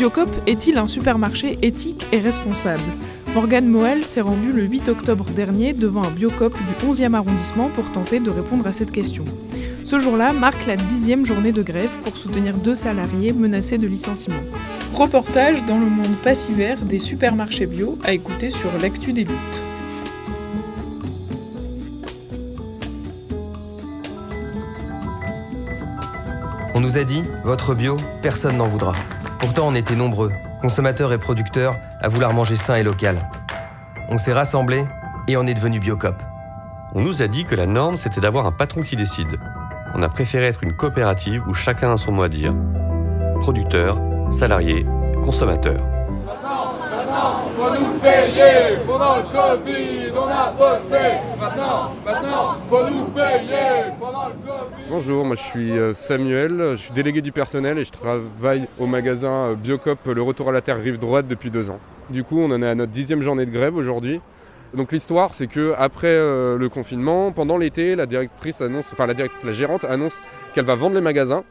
Biocop est-il un supermarché éthique et responsable? Morgane Moel s'est rendue le 8 octobre dernier devant un Biocop du 11e arrondissement pour tenter de répondre à cette question. Ce jour-là marque la dixième journée de grève pour soutenir deux salariés menacés de licenciement. Reportage dans le monde passivaire des supermarchés bio à écouter sur l'actu des luttes. On nous a dit, votre bio, personne n'en voudra. Pourtant, on était nombreux, consommateurs et producteurs, à vouloir manger sain et local. On s'est rassemblés et on est devenu Biocop. On nous a dit que la norme, c'était d'avoir un patron qui décide. On a préféré être une coopérative où chacun a son mot à dire. Producteurs, salariés, consommateurs. Maintenant, maintenant, faut nous payer pendant le Covid, on a bossé. Maintenant, maintenant, faut nous payer pendant le Covid. Bonjour, moi je suis euh, Samuel, je suis délégué du personnel et je travaille au magasin euh, Biocop Le Retour à la Terre Rive Droite depuis deux ans. Du coup, on en est à notre dixième journée de grève aujourd'hui. Donc l'histoire, c'est que après euh, le confinement, pendant l'été, la directrice annonce, enfin la directrice, la gérante annonce qu'elle va vendre les magasins.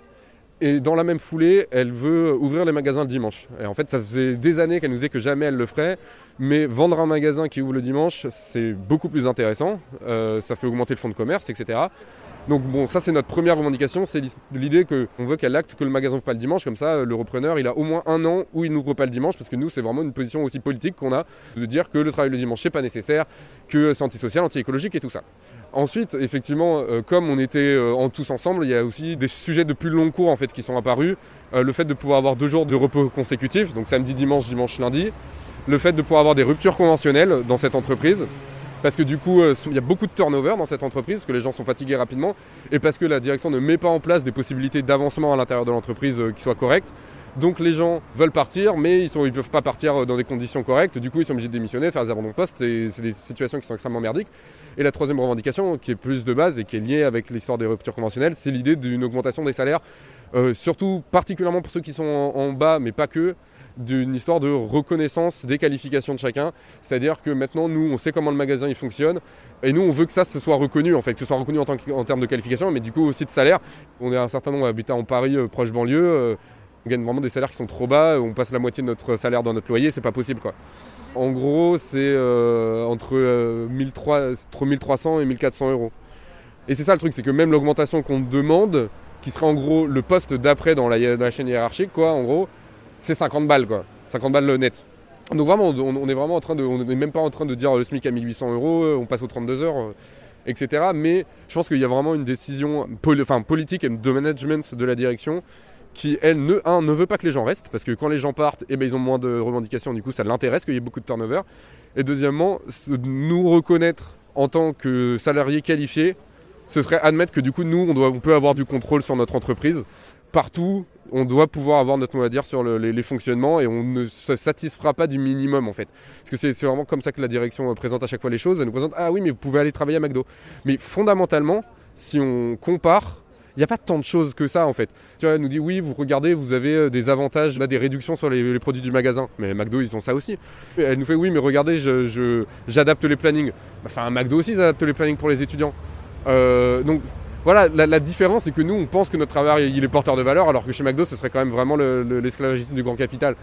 Et dans la même foulée, elle veut ouvrir les magasins le dimanche. Et en fait, ça faisait des années qu'elle nous disait que jamais elle le ferait. Mais vendre un magasin qui ouvre le dimanche, c'est beaucoup plus intéressant. Euh, ça fait augmenter le fonds de commerce, etc. Donc bon, ça c'est notre première revendication, c'est l'idée qu'on veut qu'elle acte que le magasin ouvre pas le dimanche, comme ça le repreneur il a au moins un an où il n'ouvre pas le dimanche, parce que nous c'est vraiment une position aussi politique qu'on a, de dire que le travail le dimanche c'est pas nécessaire, que c'est antisocial, anti-écologique et tout ça. Ensuite, effectivement, euh, comme on était euh, en tous ensemble, il y a aussi des sujets de plus long cours en fait qui sont apparus. Euh, le fait de pouvoir avoir deux jours de repos consécutifs, donc samedi, dimanche, dimanche, lundi. Le fait de pouvoir avoir des ruptures conventionnelles dans cette entreprise. Parce que du coup, euh, il y a beaucoup de turnover dans cette entreprise, parce que les gens sont fatigués rapidement, et parce que la direction ne met pas en place des possibilités d'avancement à l'intérieur de l'entreprise euh, qui soient correctes. Donc les gens veulent partir, mais ils ne peuvent pas partir euh, dans des conditions correctes. Du coup, ils sont obligés de démissionner, faire des abandons de poste. C'est des situations qui sont extrêmement merdiques. Et la troisième revendication, qui est plus de base et qui est liée avec l'histoire des ruptures conventionnelles, c'est l'idée d'une augmentation des salaires, surtout particulièrement pour ceux qui sont en bas, mais pas que, d'une histoire de reconnaissance des qualifications de chacun. C'est-à-dire que maintenant, nous, on sait comment le magasin il fonctionne. Et nous, on veut que ça se soit reconnu, en fait, que ce soit reconnu en, termes de qualification, mais du coup aussi de salaire. On est un certain nombre habitant en Paris, euh, proche banlieue. euh, on gagne vraiment des salaires qui sont trop bas. On passe la moitié de notre salaire dans notre loyer, c'est pas possible, quoi. En gros, c'est euh, entre, euh, 1300 entre 1300 et 1400 euros. Et c'est ça le truc, c'est que même l'augmentation qu'on demande, qui serait en gros le poste d'après dans la, dans la chaîne hiérarchique, quoi, en gros, c'est 50 balles, quoi. 50 balles net. Donc vraiment, on, est vraiment en train de, on n'est même pas en train de dire le SMIC à 1800 euros, euh, on passe aux 32 heures, euh, etc. Mais je pense qu'il y a vraiment une décision enfin, politique et de management de la direction qui, elle, ne, un, ne veut pas que les gens restent, parce que quand les gens partent, eh ben, ils ont moins de revendications, du coup ça l'intéresse qu'il y ait beaucoup de turnover. Et deuxièmement, nous reconnaître en tant que salariés qualifiés, ce serait admettre que du coup, nous, on peut avoir du contrôle sur notre entreprise. Partout, on doit pouvoir avoir notre mot à dire sur le- les, fonctionnements et on ne se satisfera pas du minimum en fait. Parce que c'est vraiment comme ça que la direction euh, présente à chaque fois les choses. Elle nous présente Ah oui, mais vous pouvez aller travailler à McDo. Mais fondamentalement, si on compare, il n'y a pas tant de choses que ça en fait. Tu vois, elle nous dit Oui, vous regardez, vous avez euh, des avantages, a des réductions sur les, produits du magasin. Mais McDo, ils ont ça aussi. Elle nous fait Oui, mais regardez, j'adapte les plannings. Enfin, McDo aussi, ils adaptent les plannings pour les étudiants. Euh, donc voilà, la, différence, c'est que nous, on pense que notre travail, il est porteur de valeur, alors que chez McDo, ce serait quand même vraiment le- le- l'esclavagisme du grand capital.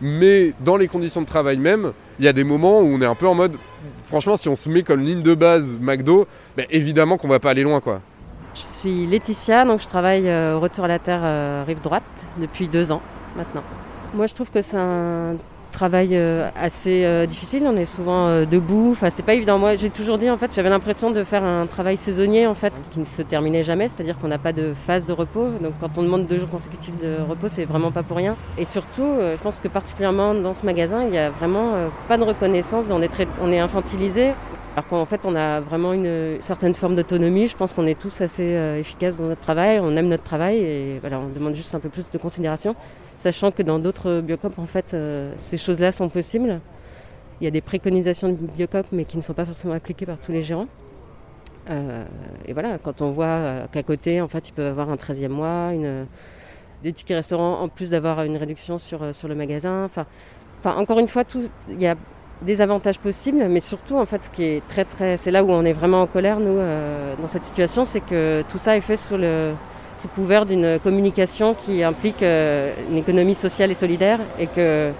Mais dans les conditions de travail même, il y a des moments où on est un peu en mode, franchement, si on se met comme ligne de base McDo, ben, évidemment qu'on va pas aller loin, quoi. Je suis Laetitia, donc je travaille euh, au Retour à la Terre euh, Rive Droite depuis deux ans maintenant. Moi, je trouve que c'est un travail euh, assez euh, difficile. On est souvent euh, debout. Enfin, c'est pas évident. Moi, j'ai toujours dit en fait, j'avais l'impression de faire un travail saisonnier en fait, qui ne se terminait jamais. C'est-à-dire qu'on n'a pas de phase de repos. Donc, quand on demande deux jours consécutifs de repos, c'est vraiment pas pour rien. Et surtout, je pense que particulièrement dans ce magasin, il y a vraiment pas de reconnaissance. On est, on est infantilisé. Alors qu'en fait, on a vraiment une certaine forme d'autonomie. Je pense qu'on est tous assez efficaces dans notre travail. On aime notre travail et voilà, on demande juste un peu plus de considération, sachant que dans d'autres biocopes, en fait, euh, ces choses-là sont possibles. Il y a des préconisations de biocop, mais qui ne sont pas forcément appliquées par tous les gérants. Euh, et voilà, quand on voit qu'à côté, en fait, ils peuvent avoir un 13e mois, des tickets restaurants, en plus d'avoir une réduction sur, sur le magasin. Enfin, encore une fois, il y a des avantages possibles, mais surtout, en fait, ce qui est très, très, c'est là où on est vraiment en colère, nous, euh, dans cette situation, c'est que tout ça est fait sous le sous couvert d'une communication qui implique euh, une économie sociale et solidaire, et que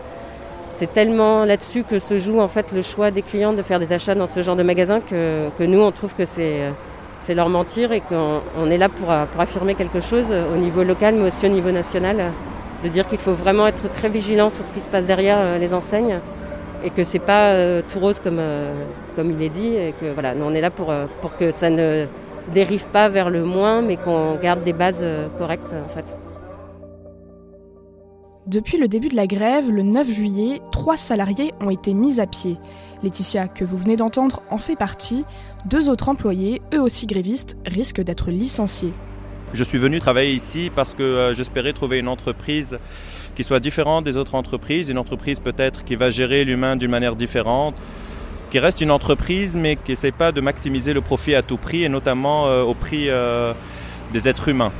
c'est tellement là-dessus que se joue en fait le choix des clients de faire des achats dans ce genre de magasin que, que nous, on trouve que c'est c'est leur mentir et qu'on est là pour, pour affirmer quelque chose au niveau local, mais aussi au niveau national, de dire qu'il faut vraiment être très vigilant sur ce qui se passe derrière euh, les enseignes et que c'est pas euh, tout rose comme, euh, comme il est dit et que voilà, nous on est là pour, euh, pour que ça ne dérive pas vers le moins mais qu'on garde des bases correctes en fait. Depuis le début de la grève, le 9 juillet, trois salariés ont été mis à pied. Laetitia, que vous venez d'entendre, en fait partie. Deux autres employés, eux aussi grévistes, risquent d'être licenciés. Je suis venu travailler ici parce que j'espérais trouver une entreprise qui soit différente des autres entreprises, une entreprise peut-être qui va gérer l'humain d'une manière différente, qui reste une entreprise mais qui n'essaie pas de maximiser le profit à tout prix et notamment euh, au prix euh, des êtres humains.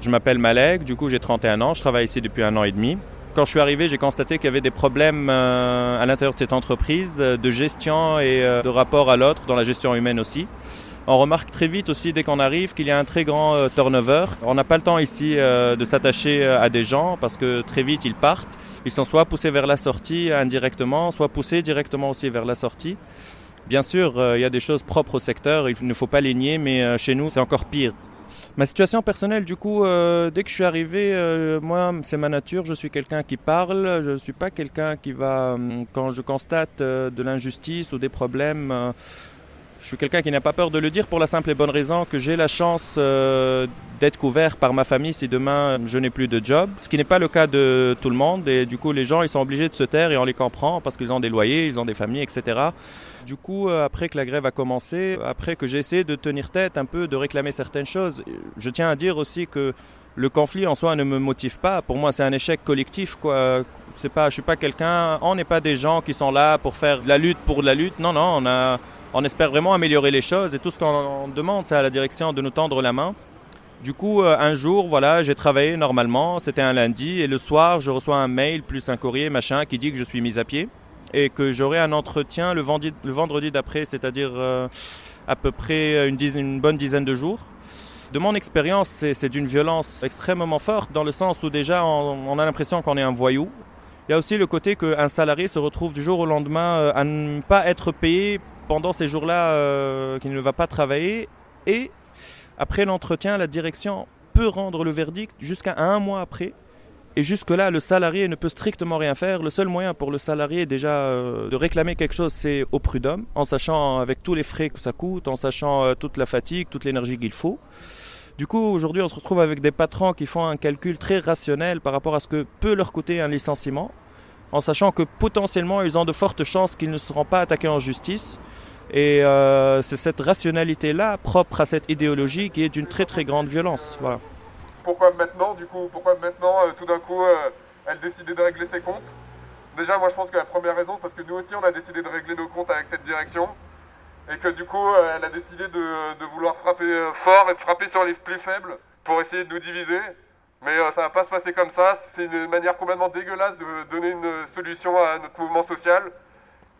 Je m'appelle Malek, du coup j'ai 31 ans, je travaille ici depuis un an et demi. Quand je suis arrivé, j'ai constaté qu'il y avait des problèmes euh, à l'intérieur de cette entreprise de gestion et de rapport à l'autre, dans la gestion humaine aussi. On remarque très vite aussi dès qu'on arrive qu'il y a un très grand euh, turnover. On n'a pas le temps ici euh, de s'attacher euh, à des gens parce que très vite ils partent. Ils sont soit poussés vers la sortie indirectement, soit poussés directement aussi vers la sortie. Bien sûr, il y a des choses propres au secteur, il ne faut pas les nier, mais chez nous c'est encore pire. Ma situation personnelle, du coup, dès que je suis arrivé, moi, c'est ma nature. Je suis quelqu'un qui parle. Je ne suis pas quelqu'un qui va, quand je constate de l'injustice ou des problèmes, je suis quelqu'un qui n'a pas peur de le dire pour la simple et bonne raison que j'ai la chance euh, d'être couvert par ma famille si demain je n'ai plus de job, ce qui n'est pas le cas de tout le monde et du coup les gens ils sont obligés de se taire et on les comprend parce qu'ils ont des loyers, ils ont des familles, etc. Du coup, euh, après que la grève a commencé, après que j'ai essayé de tenir tête un peu, de réclamer certaines choses, je tiens à dire aussi que le conflit en soi ne me motive pas. Pour moi, c'est un échec collectif. Quoi. C'est pas, je suis pas quelqu'un. On n'est pas des gens qui sont là pour faire de la lutte pour de la lutte. Non, non, on a on espère vraiment améliorer les choses et tout ce qu'on demande, c'est à la direction de nous tendre la main. Du coup, euh, un jour, voilà, j'ai travaillé normalement, c'était un lundi, et le soir, je reçois un mail plus un courrier, machin, qui dit que je suis mis à pied et que j'aurai un entretien le vendredi, d'après, c'est-à-dire euh, à peu près une, bonne dizaine de jours. De mon expérience, c'est d'une violence extrêmement forte, dans le sens où déjà on, a l'impression qu'on est un voyou. Il y a aussi le côté qu'un salarié se retrouve du jour au lendemain euh, à ne pas être payé pendant ces jours-là euh, qu'il ne va pas travailler. Et après l'entretien, la direction peut rendre le verdict jusqu'à un mois après. Et jusque-là, le salarié ne peut strictement rien faire. Le seul moyen pour le salarié déjà euh, de réclamer quelque chose, c'est au prud'homme, en sachant avec tous les frais que ça coûte, en sachant euh, toute la fatigue, toute l'énergie qu'il faut. Du coup, aujourd'hui, on se retrouve avec des patrons qui font un calcul très rationnel par rapport à ce que peut leur coûter un licenciement, en sachant que potentiellement, ils ont de fortes chances qu'ils ne seront pas attaqués en justice. Et euh, c'est cette rationalité-là, propre à cette idéologie, qui est d'une très très grande violence. Voilà. Pourquoi maintenant, du coup, pourquoi maintenant, euh, tout d'un coup, euh, elle décidait de régler ses comptes? Déjà, moi je pense que la première raison, c'est parce que nous aussi, on a décidé de régler nos comptes avec cette direction. Et que du coup, elle a décidé de, vouloir frapper fort et frapper sur les plus faibles pour essayer de nous diviser. Mais ça va pas se passer comme ça. C'est une manière complètement dégueulasse de donner une solution à notre mouvement social.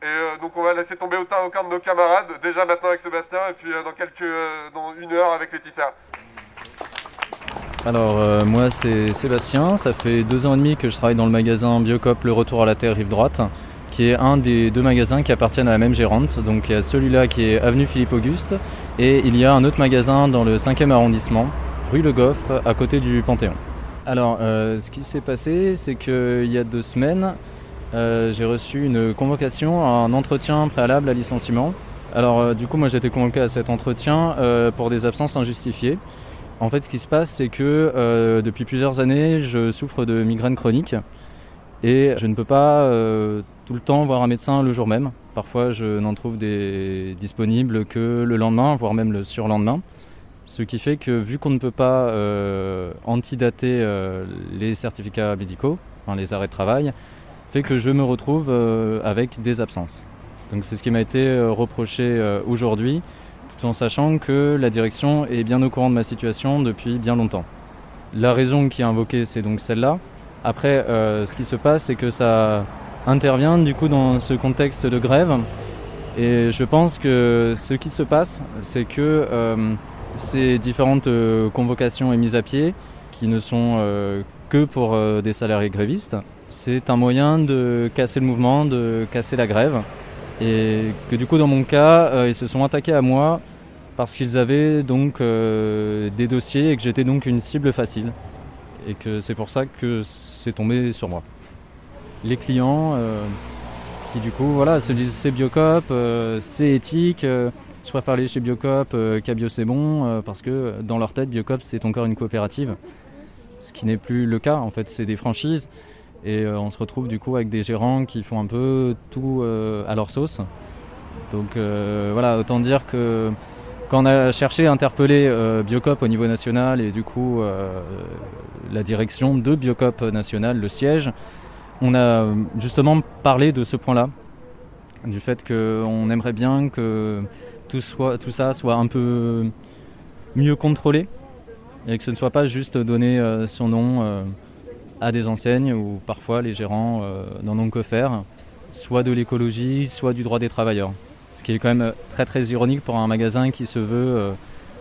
Et euh, donc on va laisser tomber autant aucun de nos camarades, déjà maintenant avec Sébastien, et puis euh, dans quelques, euh, dans une heure avec Laetitia. Alors moi c'est Sébastien, ça fait deux ans et demi que je travaille dans le magasin Biocop Le Retour à la Terre Rive Droite, qui est un des deux magasins qui appartiennent à la même gérante. Donc il y a celui-là qui est avenue Philippe Auguste, et il y a un autre magasin dans le 5e arrondissement, rue Le Goff, à côté du Panthéon. Alors ce qui s'est passé, c'est qu'il y a deux semaines, euh, j'ai reçu une convocation à un entretien préalable à licenciement. Alors euh, du coup moi j'ai été convoqué à cet entretien euh, pour des absences injustifiées. En fait ce qui se passe c'est que depuis plusieurs années je souffre de migraines chroniques et je ne peux pas tout le temps voir un médecin le jour même. Parfois, je n'en trouve des disponibles que le lendemain, voire même le surlendemain. Ce qui fait que vu qu'on ne peut pas euh, antidater euh, les certificats médicaux, enfin les arrêts de travail, fait que je me retrouve euh, avec des absences. Donc c'est ce qui m'a été euh, reproché euh, aujourd'hui, tout en sachant que la direction est bien au courant de ma situation depuis bien longtemps. La raison qui est invoquée, c'est donc celle-là. Après, ce qui se passe, c'est que ça intervient du coup dans ce contexte de grève. Et je pense que ce qui se passe, c'est que ces différentes convocations et mises à pied, qui ne sont que pour des salariés grévistes, c'est un moyen de casser le mouvement, de casser la grève. Et que du coup, dans mon cas, euh, ils se sont attaqués à moi parce qu'ils avaient donc euh, des dossiers et que j'étais donc une cible facile. Et que c'est pour ça que c'est tombé sur moi. Les clients euh, qui du coup voilà, se disent c'est Biocop, c'est éthique, je préfère aller chez Biocop qu'à c'est bon, parce que dans leur tête, Biocop c'est encore une coopérative. Ce qui n'est plus le cas, en fait, c'est des franchises. Et euh, on se retrouve du coup avec des gérants qui font un peu tout euh, à leur sauce. Donc euh, voilà, autant dire que quand on a cherché à interpeller Biocop au niveau national et du coup la direction de Biocop national, le siège, on a justement parlé de ce point-là, du fait qu'on aimerait bien que tout, soit, tout ça soit un peu mieux contrôlé et que ce ne soit pas juste donner son nom à des enseignes où parfois les gérants euh, n'en ont que faire, soit de l'écologie, soit du droit des travailleurs. Ce qui est quand même très très ironique pour un magasin qui se veut euh,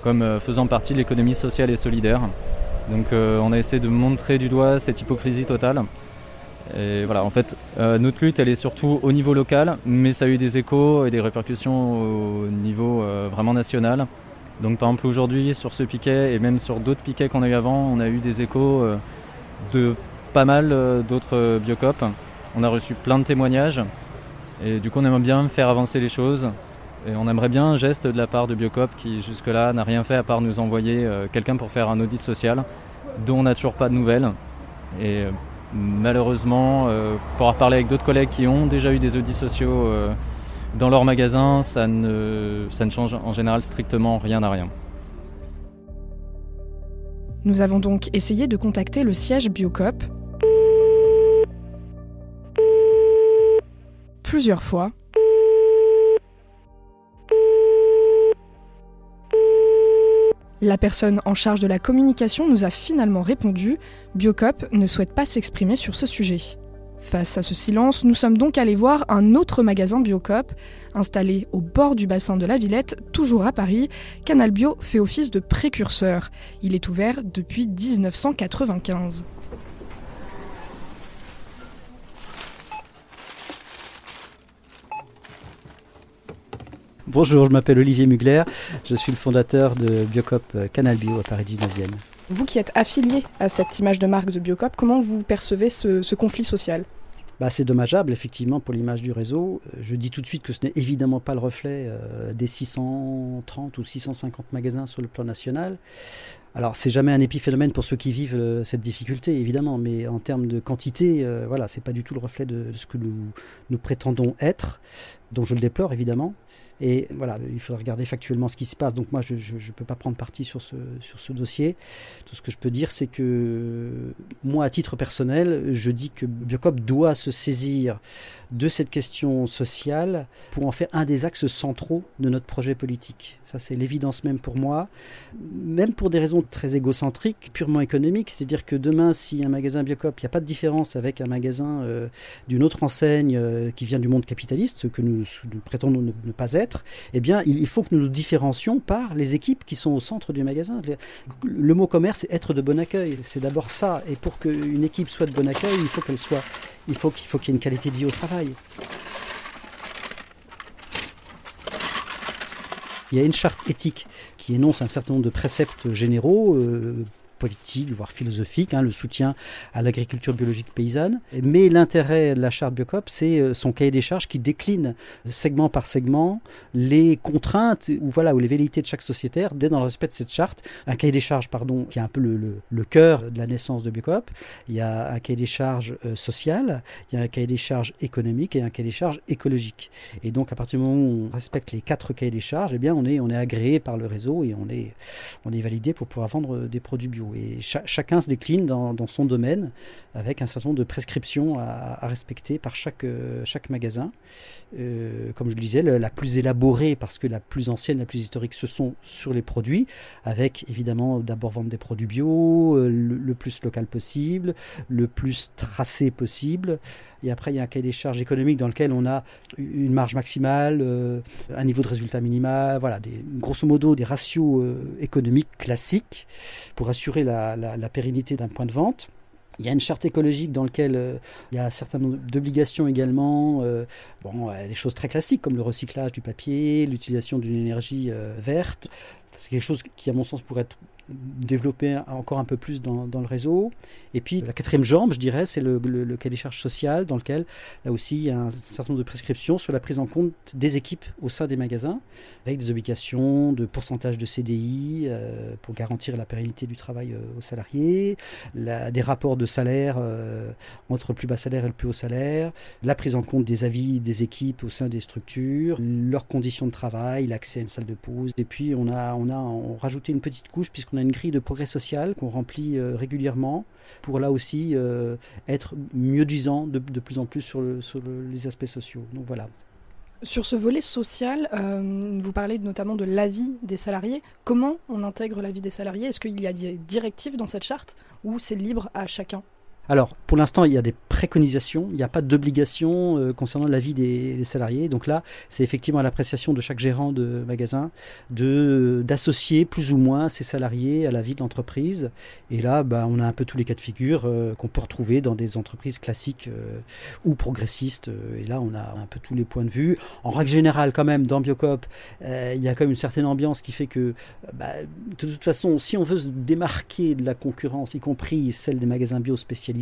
comme euh, faisant partie de l'économie sociale et solidaire. Donc euh, on a essayé de montrer du doigt cette hypocrisie totale. Et voilà, en fait, euh, notre lutte, elle est surtout au niveau local, mais ça a eu des échos et des répercussions au niveau euh, vraiment national. Donc par exemple aujourd'hui sur ce piquet et même sur d'autres piquets qu'on a eu avant, on a eu des échos euh, de pas mal euh, d'autres euh, biocop. On a reçu plein de témoignages et du coup on aimerait bien faire avancer les choses. Et on aimerait bien un geste de la part de Biocop qui jusque-là n'a rien fait à part nous envoyer euh, quelqu'un pour faire un audit social dont on n'a toujours pas de nouvelles. Et malheureusement, pour avoir parlé avec d'autres collègues qui ont déjà eu des audits sociaux dans leur magasin, ça ne change en général strictement rien à rien. Nous avons donc essayé de contacter le siège Biocop fois. La personne en charge de la communication nous a finalement répondu Biocop ne souhaite pas s'exprimer sur ce sujet. Face à ce silence, nous sommes donc allés voir un autre magasin Biocop, installé au bord du bassin de la Villette, toujours à Paris. Canal Bio fait office de précurseur. Il est ouvert depuis 1995. Bonjour, je m'appelle Olivier Mugler, je suis le fondateur de Biocop euh, Canal Bio à Paris 19e. Vous qui êtes affilié à cette image de marque de Biocop, comment vous percevez ce, ce conflit social? Bah, c'est dommageable effectivement pour l'image du réseau. Euh, Je dis tout de suite que ce n'est évidemment pas le reflet euh, des 630 ou 650 magasins sur le plan national. Alors c'est jamais un épiphénomène pour ceux qui vivent euh, cette difficulté évidemment, mais en termes de quantité, euh, voilà, c'est pas du tout le reflet de, de ce que nous, nous prétendons être, dont je le déplore évidemment. Et voilà, il faudra regarder factuellement ce qui se passe. Donc moi, je ne peux pas prendre parti sur ce, sur ce dossier. Tout ce que je peux dire, c'est que moi, à titre personnel, je dis que Biocop doit se saisir de cette question sociale pour en faire un des axes centraux de notre projet politique. Ça, c'est l'évidence même pour moi, même pour des raisons très égocentriques, purement économiques. C'est-à-dire que demain, si un magasin Biocop, il n'y a pas de différence avec un magasin euh, d'une autre enseigne euh, qui vient du monde capitaliste, ce que nous, prétendons ne, pas être, eh bien, il, faut que nous nous différencions par les équipes qui sont au centre du magasin. Le, mot commerce, c'est être de bon accueil. C'est d'abord ça. Et pour qu'une équipe soit de bon accueil, il faut qu'elle soit il faut qu'il faut qu'il y ait une qualité de vie au travail. Il y a une charte éthique qui énonce un certain nombre de préceptes généraux, euh, politique, voire philosophique, hein, le soutien à l'agriculture biologique paysanne. Mais l'intérêt de la charte Biocop, c'est euh, son cahier des charges qui décline segment par segment les contraintes ou voilà ou les velléités de chaque sociétaire dès dans le respect de cette charte. Un cahier des charges, pardon, qui est un peu le, le, cœur de la naissance de Biocop. Il y a un cahier des charges euh, social, il y a un cahier des charges économique et un cahier des charges écologique. Et donc à partir du moment où on respecte les quatre cahiers des charges, eh bien on est on est agréé par le réseau et on est on est validé pour pouvoir vendre des produits bio. Chacun se décline dans, son domaine avec un certain nombre de prescriptions à, à respecter par chaque, euh, chaque magasin. Euh, comme je le disais, la plus élaborée, parce que la plus ancienne, la plus historique, ce sont sur les produits, avec évidemment d'abord vendre des produits bio, euh, le, plus local possible, le plus tracé possible. Et après, il y a un cahier des charges économiques dans lequel on a une marge maximale, un niveau de résultat minimal, voilà, grosso modo des ratios économiques classiques pour assurer la, pérennité d'un point de vente. Il y a une charte écologique dans laquelle euh, il y a un certain nombre d'obligations également. Euh, bon, des choses très classiques comme le recyclage du papier, l'utilisation d'une énergie euh, verte. C'est quelque chose qui, à mon sens, pourrait être développer encore un peu plus dans, le réseau. Et puis la quatrième jambe, je dirais, c'est le, cahier des charges sociales dans lequel, là aussi, il y a un certain nombre de prescriptions sur la prise en compte des équipes au sein des magasins, avec des obligations de pourcentage de CDI euh, pour garantir la pérennité du travail euh, aux salariés, la, des rapports de salaire euh, entre le plus bas salaire et le plus haut salaire, la prise en compte des avis des équipes au sein des structures, leurs conditions de travail, l'accès à une salle de pause. Et puis on a, on a rajouté une petite couche puisqu'on a une grille de progrès social qu'on remplit euh, régulièrement pour là aussi euh, être mieux disant de, plus en plus sur, les aspects sociaux. Donc voilà. Sur ce volet social, euh, vous parlez notamment de l'avis des salariés. Comment on intègre l'avis des salariés? Est-ce qu'il y a des directives dans cette charte ou c'est libre à chacun? Alors, pour l'instant, il y a des préconisations, il n'y a pas d'obligation euh, concernant l'avis des, des, salariés. Donc là, c'est effectivement à l'appréciation de chaque gérant de magasin de d'associer plus ou moins ses salariés à la vie de l'entreprise. Et là, bah, on a un peu tous les cas de figure euh, qu'on peut retrouver dans des entreprises classiques euh, ou progressistes. Et là, on a un peu tous les points de vue. En règle générale, quand même, dans Biocop, il y a quand même une certaine ambiance qui fait que, bah, de toute façon, si on veut se démarquer de la concurrence, y compris celle des magasins bio spécialisés,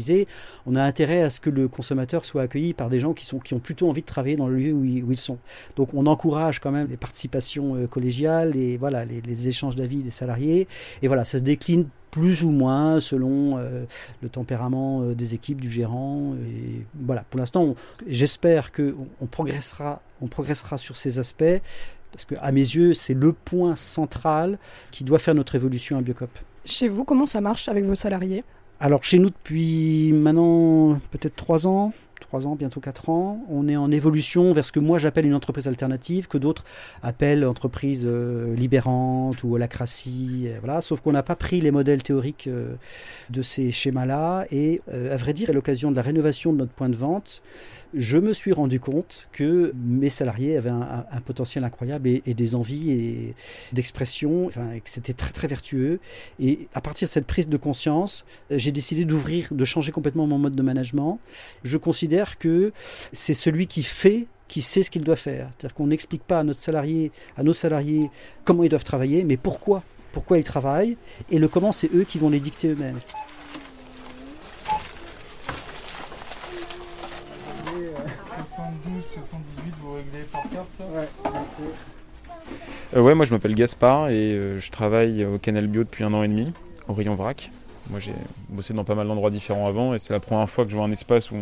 on a intérêt à ce que le consommateur soit accueilli par des gens qui, sont, qui ont plutôt envie de travailler dans le lieu où ils, sont. Donc on encourage quand même les participations euh, collégiales et voilà, les, échanges d'avis des salariés. Et voilà, ça se décline plus ou moins selon euh, le tempérament euh, des équipes, du gérant. Et voilà, pour l'instant, j'espère qu'on on progressera, on progressera sur ces aspects, parce que à mes yeux, c'est le point central qui doit faire notre évolution à Biocop. Chez vous, comment ça marche avec vos salariés? Alors chez nous depuis maintenant peut-être trois ans, 3 ans, bientôt 4 ans. On est en évolution vers ce que moi j'appelle une entreprise alternative, que d'autres appellent entreprise euh, libérante ou holacratie. voilà. Sauf qu'on n'a pas pris les modèles théoriques euh, de ces schémas-là. Et euh, à vrai dire, à l'occasion de la rénovation de notre point de vente, je me suis rendu compte que mes salariés avaient un, potentiel incroyable et, des envies et d'expression, enfin, que c'était très très vertueux. Et à partir de cette prise de conscience, j'ai décidé d'ouvrir, de changer complètement mon mode de management. Je considère que c'est celui qui fait qui sait ce qu'il doit faire. C'est-à-dire qu'on n'explique pas à notre salarié, à nos salariés comment ils doivent travailler, mais pourquoi, pourquoi ils travaillent, et le comment, c'est eux qui vont les dicter eux-mêmes. Euh, ouais, moi je m'appelle Gaspard et euh, je travaille au Canal Bio depuis un an et demi, au rayon vrac. Moi j'ai bossé dans pas mal d'endroits différents avant et c'est la première fois que je vois un espace où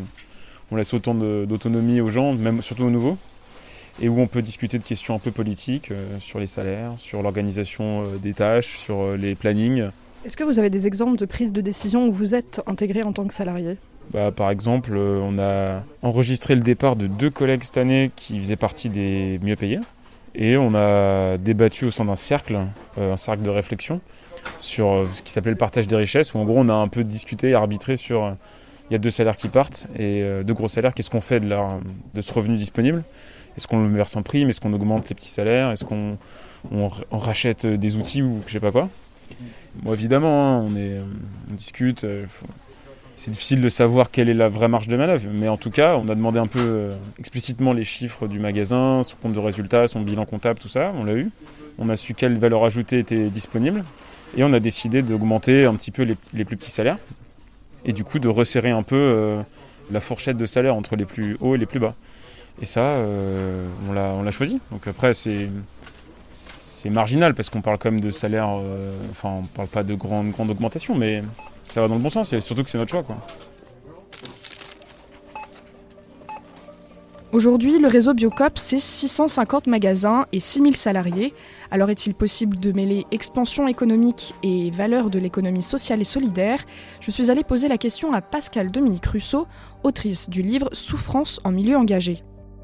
on laisse autant d'autonomie aux gens, même surtout aux nouveaux, et où on peut discuter de questions un peu politiques euh, sur les salaires, sur l'organisation des tâches, sur les plannings. Est-ce que vous avez des exemples de prise de décision où vous êtes intégré en tant que salarié? Bah, par exemple, on a enregistré le départ de deux collègues cette année qui faisaient partie des mieux payés. Et on a débattu au sein d'un cercle, un cercle de réflexion, sur ce qui s'appelait le partage des richesses, où en gros on a un peu discuté et arbitré sur il y a deux salaires qui partent et euh, deux gros salaires. Qu'est-ce qu'on fait de, leur, de ce revenu disponible? Est-ce qu'on le verse en prime? Est-ce qu'on augmente les petits salaires? Est-ce qu'on on, rachète des outils ou je sais pas quoi? Bon, évidemment, hein, on, est, on discute. Euh, c'est difficile de savoir quelle est la vraie marge de manœuvre. Mais en tout cas, on a demandé un peu euh, explicitement les chiffres du magasin, son compte de résultats, son bilan comptable, tout ça, on l'a eu. On a su quelle valeur ajoutée était disponible. Et on a décidé d'augmenter un petit peu les, plus petits salaires. Et du coup, de resserrer un peu euh, la fourchette de salaire entre les plus hauts et les plus bas. Et ça, euh, on l'a choisi. Donc après, c'est c'est marginal parce qu'on parle quand même de salaire, euh, enfin on parle pas de grande, augmentation, mais ça va dans le bon sens et surtout que c'est notre choix. quoi. Aujourd'hui, le réseau Biocop, c'est 650 magasins et 6000 salariés. Alors est-il possible de mêler expansion économique et valeur de l'économie sociale et solidaire? Je suis allée poser la question à Pascal Dominique Russo, autrice du livre Souffrance en milieu engagé.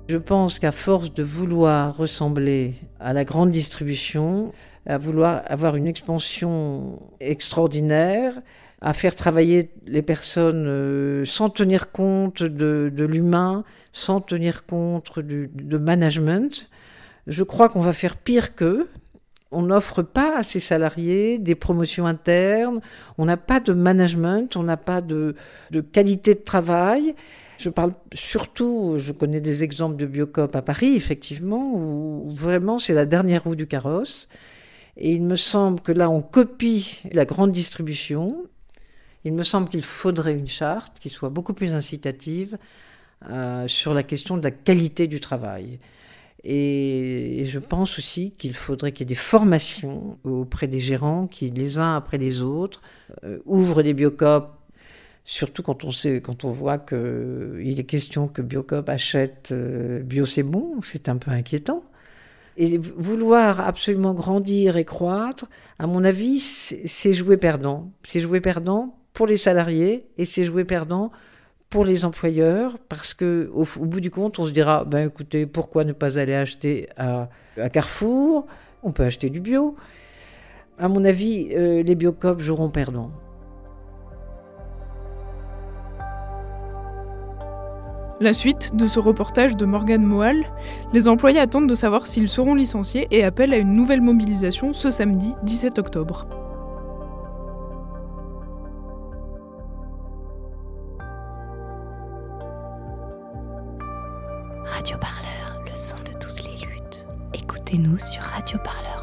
Je pense qu'à force de vouloir ressembler à la grande distribution, à vouloir avoir une expansion extraordinaire, à faire travailler les personnes euh, sans tenir compte de, l'humain, sans tenir compte du, de management, je crois qu'on va faire pire qu'eux. On n'offre pas à ses salariés des promotions internes, on n'a pas de management, on n'a pas de, de qualité de travail. Je parle surtout, je connais des exemples de Biocop à Paris, effectivement, où vraiment c'est la dernière roue du carrosse. Et il me semble que là, on copie la grande distribution. Il me semble qu'il faudrait une charte qui soit beaucoup plus incitative euh, sur la question de la qualité du travail. Et, je pense aussi qu'il faudrait qu'il y ait des formations auprès des gérants qui, les uns après les autres, euh, ouvrent des biocopes Surtout quand on sait, quand on voit qu'il est question que Biocop achète euh, Bio c'est bon, c'est un peu inquiétant. Et vouloir absolument grandir et croître, à mon avis, c'est jouer perdant. C'est jouer perdant pour les salariés et c'est jouer perdant pour les employeurs parce que au, bout du compte, on se dira, ben écoutez, pourquoi ne pas aller acheter à, Carrefour? On peut acheter du bio. À mon avis, euh, les Biocop joueront perdant. La suite de ce reportage de Morgane Moal, les employés attendent de savoir s'ils seront licenciés et appellent à une nouvelle mobilisation ce samedi 17 octobre. Radio Parleur, le son de toutes les luttes. Écoutez-nous sur radioparleur